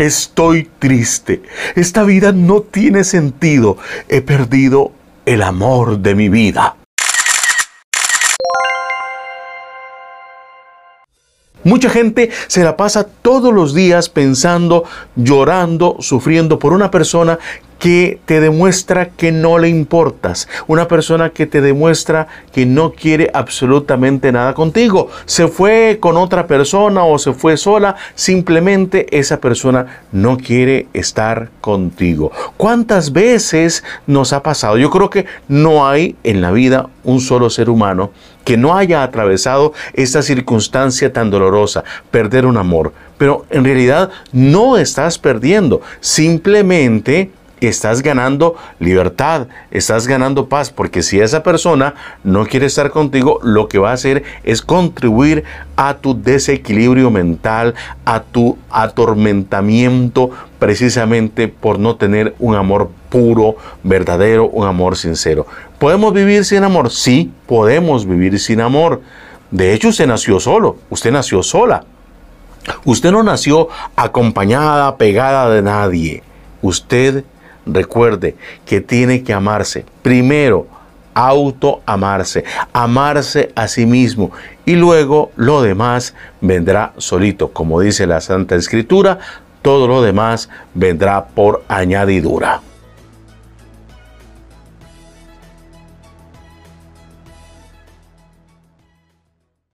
Estoy triste. Esta vida no tiene sentido. He perdido el amor de mi vida. Mucha gente se la pasa todos los días pensando, llorando, sufriendo por una persona que te demuestra que no le importas, una persona que te demuestra que no quiere absolutamente nada contigo. Se fue con otra persona o se fue sola, simplemente esa persona no quiere estar contigo. ¿Cuántas veces nos ha pasado? Yo creo que no hay en la vida un solo ser humano que no haya atravesado esta circunstancia tan dolorosa, perder un amor. Pero en realidad no estás perdiendo, simplemente estás ganando libertad, estás ganando paz, porque si esa persona no quiere estar contigo, lo que va a hacer es contribuir a tu desequilibrio mental, a tu atormentamiento, precisamente por no tener un amor puro, verdadero, un amor sincero. ¿Podemos vivir sin amor? Sí, podemos vivir sin amor. De hecho, usted nació solo, usted nació sola. Usted no nació acompañada, pegada de nadie. Usted recuerde que tiene que amarse. Primero, auto amarse, amarse a sí mismo y luego lo demás vendrá solito. Como dice la Santa Escritura, todo lo demás vendrá por añadidura.